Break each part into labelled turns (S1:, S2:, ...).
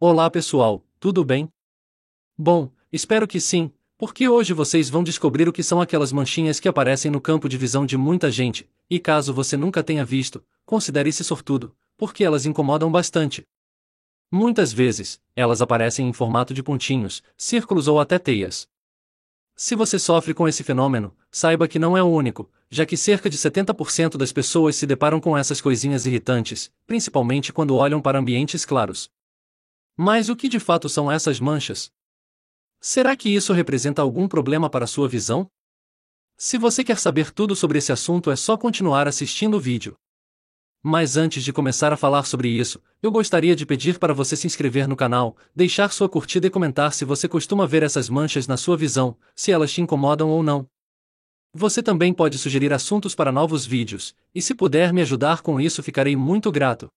S1: Olá pessoal, tudo bem? Bom, espero que sim, porque hoje vocês vão descobrir o que são aquelas manchinhas que aparecem no campo de visão de muita gente, e caso você nunca tenha visto, considere-se sortudo, porque elas incomodam bastante. Muitas vezes, elas aparecem em formato de pontinhos, círculos ou até teias. Se você sofre com esse fenômeno, saiba que não é o único, já que cerca de 70% das pessoas se deparam com essas coisinhas irritantes, principalmente quando olham para ambientes claros. Mas o que de fato são essas manchas? Será que isso representa algum problema para sua visão? Se você quer saber tudo sobre esse assunto, é só continuar assistindo o vídeo. Mas antes de começar a falar sobre isso, eu gostaria de pedir para você se inscrever no canal, deixar sua curtida e comentar se você costuma ver essas manchas na sua visão, se elas te incomodam ou não. Você também pode sugerir assuntos para novos vídeos, e se puder me ajudar com isso, ficarei muito grato.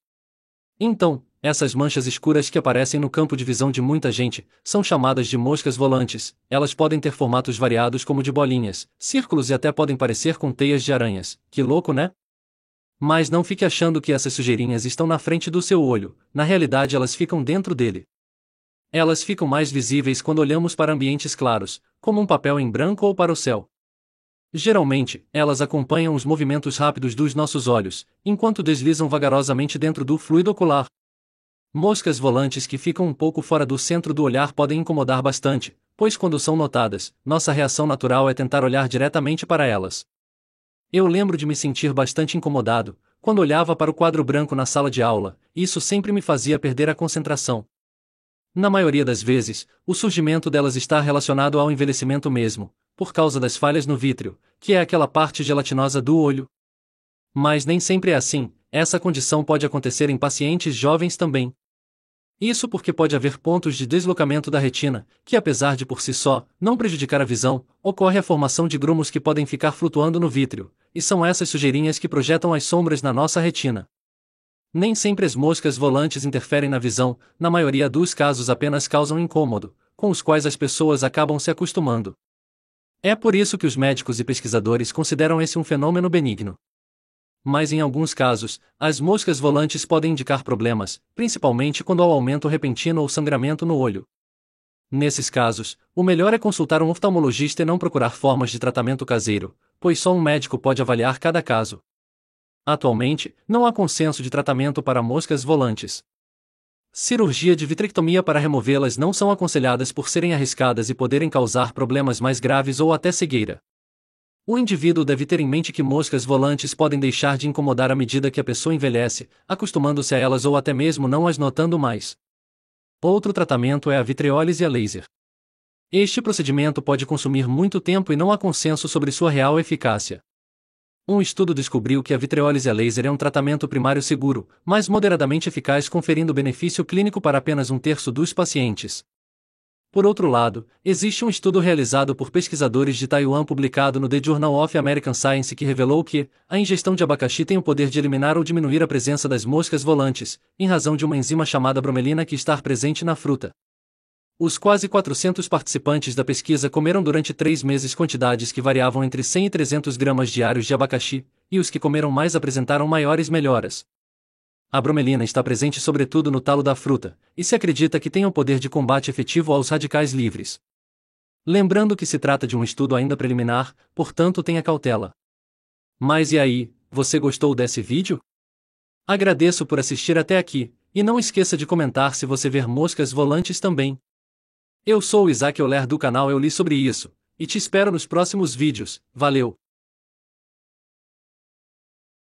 S1: Então, essas manchas escuras que aparecem no campo de visão de muita gente são chamadas de moscas volantes. Elas podem ter formatos variados, como de bolinhas, círculos e até podem parecer com teias de aranhas. Que louco, né? Mas não fique achando que essas sujeirinhas estão na frente do seu olho, na realidade elas ficam dentro dele. Elas ficam mais visíveis quando olhamos para ambientes claros, como um papel em branco ou para o céu. Geralmente, elas acompanham os movimentos rápidos dos nossos olhos, enquanto deslizam vagarosamente dentro do fluido ocular. Moscas volantes que ficam um pouco fora do centro do olhar podem incomodar bastante, pois quando são notadas, nossa reação natural é tentar olhar diretamente para elas. Eu lembro de me sentir bastante incomodado, quando olhava para o quadro branco na sala de aula, isso sempre me fazia perder a concentração. Na maioria das vezes, o surgimento delas está relacionado ao envelhecimento mesmo, por causa das falhas no vítreo, que é aquela parte gelatinosa do olho. Mas nem sempre é assim, essa condição pode acontecer em pacientes jovens também. Isso porque pode haver pontos de deslocamento da retina, que apesar de por si só não prejudicar a visão, ocorre a formação de grumos que podem ficar flutuando no vítreo, e são essas sujeirinhas que projetam as sombras na nossa retina. Nem sempre as moscas volantes interferem na visão, na maioria dos casos apenas causam incômodo, com os quais as pessoas acabam se acostumando. É por isso que os médicos e pesquisadores consideram esse um fenômeno benigno mas em alguns casos, as moscas volantes podem indicar problemas, principalmente quando há aumento repentino ou sangramento no olho. Nesses casos, o melhor é consultar um oftalmologista e não procurar formas de tratamento caseiro, pois só um médico pode avaliar cada caso. Atualmente, não há consenso de tratamento para moscas volantes. Cirurgia de vitrectomia para removê-las não são aconselhadas por serem arriscadas e poderem causar problemas mais graves ou até cegueira. O indivíduo deve ter em mente que moscas volantes podem deixar de incomodar à medida que a pessoa envelhece, acostumando-se a elas ou até mesmo não as notando mais. Outro tratamento é a vitreólise a laser. Este procedimento pode consumir muito tempo e não há consenso sobre sua real eficácia. Um estudo descobriu que a vitreólise a laser é um tratamento primário seguro, mas moderadamente eficaz, conferindo benefício clínico para apenas um terço dos pacientes. Por outro lado, existe um estudo realizado por pesquisadores de Taiwan publicado no The Journal of American Science que revelou que a ingestão de abacaxi tem o poder de eliminar ou diminuir a presença das moscas volantes, em razão de uma enzima chamada bromelina que está presente na fruta. Os quase 400 participantes da pesquisa comeram durante três meses quantidades que variavam entre 100 e 300 gramas diários de abacaxi, e os que comeram mais apresentaram maiores melhoras. A bromelina está presente sobretudo no talo da fruta, e se acredita que tem o poder de combate efetivo aos radicais livres. Lembrando que se trata de um estudo ainda preliminar, portanto tenha cautela. Mas e aí, você gostou desse vídeo? Agradeço por assistir até aqui, e não esqueça de comentar se você ver moscas volantes também. Eu sou o Isaac Oler do canal Eu Li Sobre Isso, e te espero nos próximos vídeos, valeu!